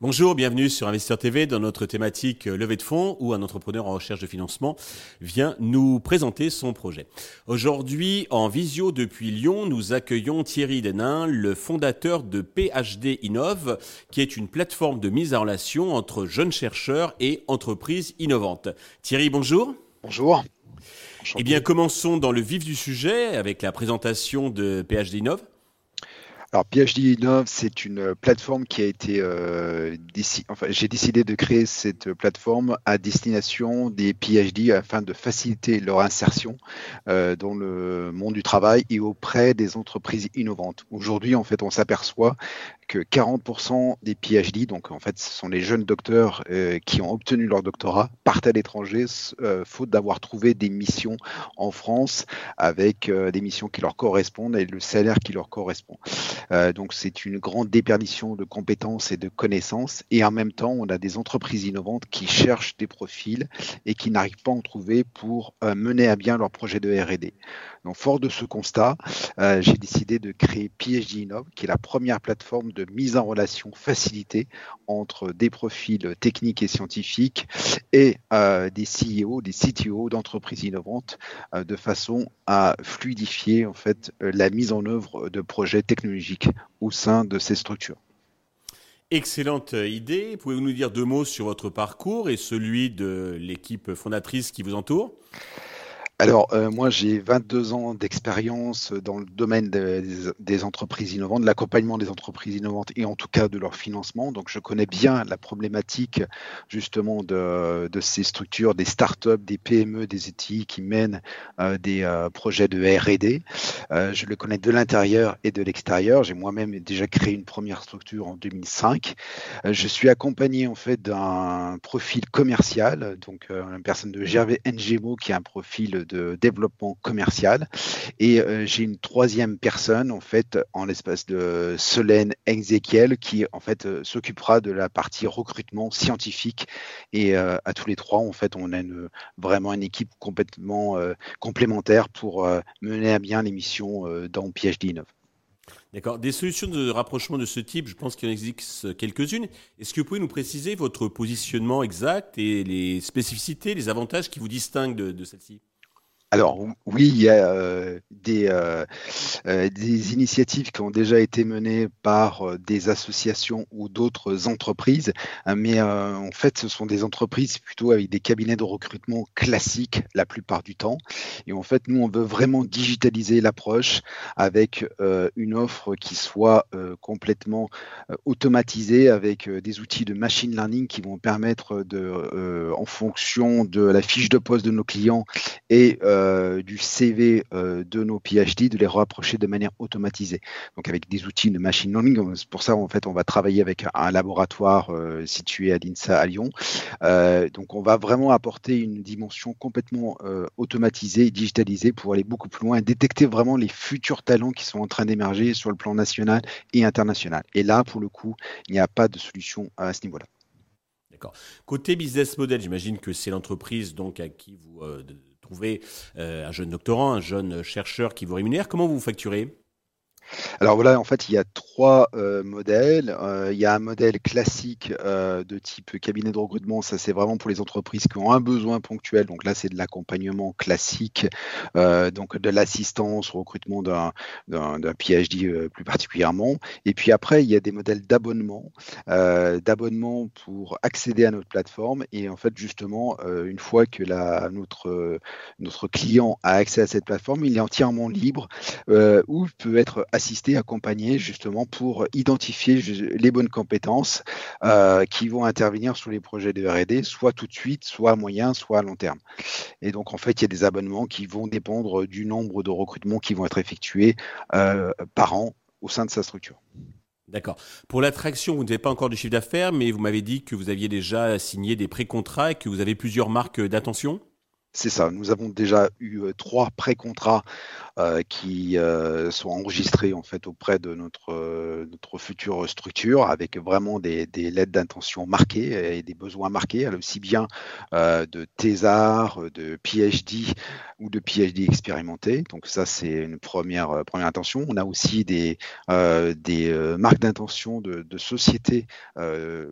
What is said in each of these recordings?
Bonjour, bienvenue sur Investisseur TV dans notre thématique euh, levée de fonds où un entrepreneur en recherche de financement vient nous présenter son projet. Aujourd'hui, en visio depuis Lyon, nous accueillons Thierry Denain, le fondateur de PhD Innove, qui est une plateforme de mise en relation entre jeunes chercheurs et entreprises innovantes. Thierry, bonjour. Bonjour. Eh bien, commençons dans le vif du sujet avec la présentation de PhD Innove. Alors PhD Innov, c'est une plateforme qui a été, euh, enfin, j'ai décidé de créer cette plateforme à destination des PhD afin de faciliter leur insertion euh, dans le monde du travail et auprès des entreprises innovantes. Aujourd'hui, en fait, on s'aperçoit que 40% des PhD, donc en fait, ce sont les jeunes docteurs euh, qui ont obtenu leur doctorat, partent à l'étranger euh, faute d'avoir trouvé des missions en France avec euh, des missions qui leur correspondent et le salaire qui leur correspond. donc c'est une grande déperdition de compétences et de connaissances et en même temps, on a des entreprises innovantes qui cherchent des profils et qui n'arrivent pas à en trouver pour mener à bien leur projet de R&D. Donc fort de ce constat, j'ai décidé de créer PhD Innov, qui est la première plateforme de mise en relation facilitée entre des profils techniques et scientifiques et euh, des CEO, des CTO d'entreprises innovantes, euh, de façon à fluidifier en fait euh, la mise en œuvre de projets technologiques au sein de ces structures. Excellente idée. Pouvez-vous nous dire deux mots sur votre parcours et celui de l'équipe fondatrice qui vous entoure? Alors, euh, moi, j'ai 22 ans d'expérience dans le domaine des, entreprises innovantes, de l'accompagnement des entreprises innovantes et en tout cas de leur financement. Donc, je connais bien la problématique justement de, ces structures, des startups, des PME, des ETI qui mènent euh, des euh, projets de R&D. je le connais de l'intérieur et de l'extérieur. J'ai moi-même déjà créé une première structure en 2005. je suis accompagné en fait d'un profil commercial, donc une personne de Gervais Ngemo qui a un profil de développement commercial. Et euh, j'ai une troisième personne, en fait, en l'espace de Solène Ezekiel, qui en fait euh, s'occupera de la partie recrutement scientifique. Et euh, à tous les trois, en fait, on a une, vraiment une équipe complètement complémentaire pour mener à bien les missions dans PhD Innov. D'accord. Des solutions de rapprochement de ce type, je pense qu'il en existe quelques-unes. Est-ce que vous pouvez nous préciser votre positionnement exact et les spécificités, les avantages qui vous distinguent de, de celle-ci? Alors oui, il y a euh, des, euh, euh, des, initiatives qui ont déjà été menées par des associations ou d'autres entreprises, mais en fait ce sont des entreprises plutôt avec des cabinets de recrutement classiques la plupart du temps. Et en fait nous on veut vraiment digitaliser l'approche avec une offre qui soit complètement automatisée avec des outils de machine learning qui vont permettre de, en fonction de la fiche de poste de nos clients et euh, du CV euh, de nos PhD, de les rapprocher de manière automatisée. Donc avec des outils de machine learning, pour ça en fait on va travailler avec un laboratoire euh, situé à l'INSA à Lyon. donc on va vraiment apporter une dimension complètement automatisée et digitalisée pour aller beaucoup plus loin et détecter vraiment les futurs talents qui sont en train d'émerger sur le plan national et international. Et là pour le coup, il n'y a pas de solution à ce niveau-là. D'accord. Côté business model, j'imagine que c'est l'entreprise donc à qui vous euh, un jeune doctorant, un jeune chercheur qui vous rémunère. Comment vous facturez? Alors voilà, en fait, il y a trois euh, modèles. Euh, il y a un modèle classique euh, de type cabinet de recrutement. Ça, c'est vraiment pour les entreprises qui ont un besoin ponctuel. Donc là, c'est de l'accompagnement classique, donc de l'assistance au recrutement d'un PhD plus particulièrement. Et puis après, il y a des modèles d'abonnement, d'abonnement pour accéder à notre plateforme. Et en fait, justement, une fois que notre, notre client a accès à cette plateforme, il est entièrement libre ou peut être assister, accompagner justement pour identifier les bonnes compétences euh, qui vont intervenir sur les projets de R&D, soit tout de suite, soit à moyen, soit à long terme. Et donc en fait, il y a des abonnements qui vont dépendre du nombre de recrutements qui vont être effectués euh, par an au sein de sa structure. D'accord. Pour l'attraction, vous n'avez pas encore de chiffre d'affaires, mais vous m'avez dit que vous aviez déjà signé des pré-contrats et que vous avez plusieurs marques d'attention c'est ça. Nous avons déjà eu euh, trois pré-contrats qui sont enregistrés en fait auprès de notre, notre future structure avec vraiment des, des lettres d'intention marquées et des besoins marqués, aussi bien de thésard, de PhD ou de PhD expérimenté. Donc ça, c'est une première, première intention. On a aussi des, des marques d'intention de, de sociétés,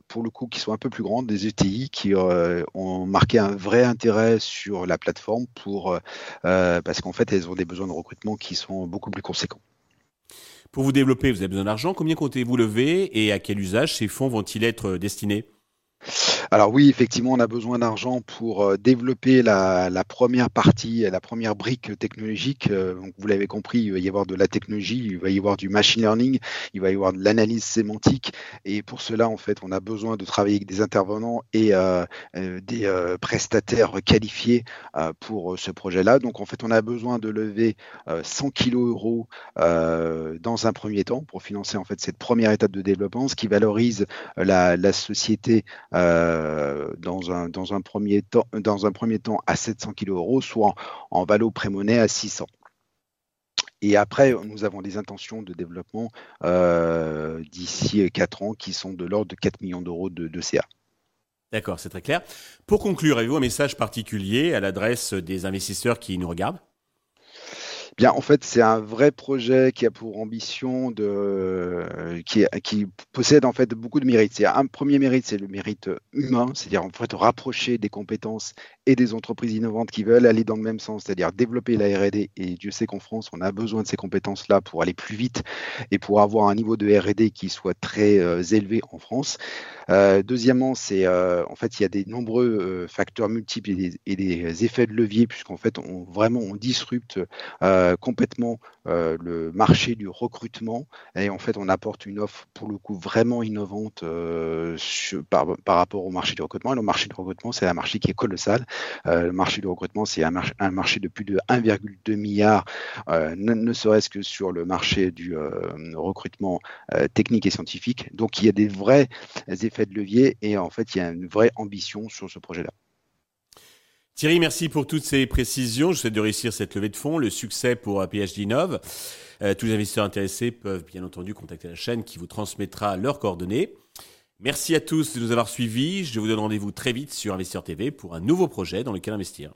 pour le coup, qui sont un peu plus grandes, des ETI, qui ont marqué un vrai intérêt sur la plateforme pour, parce qu'en fait, elles ont des besoins de recrutement qui sont beaucoup plus conséquents. Pour vous développer, vous avez besoin d'argent. Combien comptez-vous lever et à quel usage ces fonds vont-ils être destinés? Alors oui, effectivement, on a besoin d'argent pour euh, développer la, première partie, la première brique technologique. Euh, vous l'avez compris, il va y avoir de la technologie, il va y avoir du machine learning, il va y avoir de l'analyse sémantique. Et pour cela, en fait, on a besoin de travailler avec des intervenants et euh, des prestataires qualifiés pour ce projet-là. Donc, en fait, on a besoin de lever 100 kg euros dans un premier temps pour financer en fait cette première étape de développement, ce qui valorise la, société dans, un, dans, un premier temps, à 700 kg euros, soit en, valo prémonnaie à 600. Et après, nous avons des intentions de développement euh, d'ici 4 ans qui sont de l'ordre de 4 millions d'euros de, de CA. D'accord, c'est très clair. Pour conclure, avez-vous un message particulier à l'adresse des investisseurs qui nous regardent? Bien, en fait, c'est un vrai projet qui a pour ambition de, qui, qui possède en fait beaucoup de mérites. Un premier mérite, c'est le mérite humain, c'est-à-dire en fait rapprocher des compétences et des entreprises innovantes qui veulent aller dans le même sens, c'est-à-dire développer la R&D. Et Dieu sait qu'en France, on a besoin de ces compétences-là pour aller plus vite et pour avoir un niveau de R&D qui soit très euh, élevé en France. Euh, deuxièmement, c'est euh, en fait il y a des nombreux euh, facteurs multiples et des, et des, effets de levier puisqu'en fait on vraiment on disrupte euh, complètement euh, le marché du recrutement et en fait on apporte une offre pour le coup vraiment innovante euh, par, rapport au marché du recrutement. Le marché du recrutement c'est un marché qui est colossal. le marché du recrutement c'est un, marché de plus de 1,2 milliard, ne, ne serait-ce que sur le marché du recrutement technique et scientifique. Donc il y a des vrais effets de levier et en fait il y a une vraie ambition sur ce projet-là. Thierry, merci pour toutes ces précisions. Je souhaite de réussir cette levée de fonds, le succès pour PhD Innov. Euh, tous les investisseurs intéressés peuvent bien entendu contacter la chaîne qui vous transmettra leurs coordonnées. Merci à tous de nous avoir suivis. Je vous donne rendez-vous très vite sur Investisseur TV pour un nouveau projet dans lequel investir.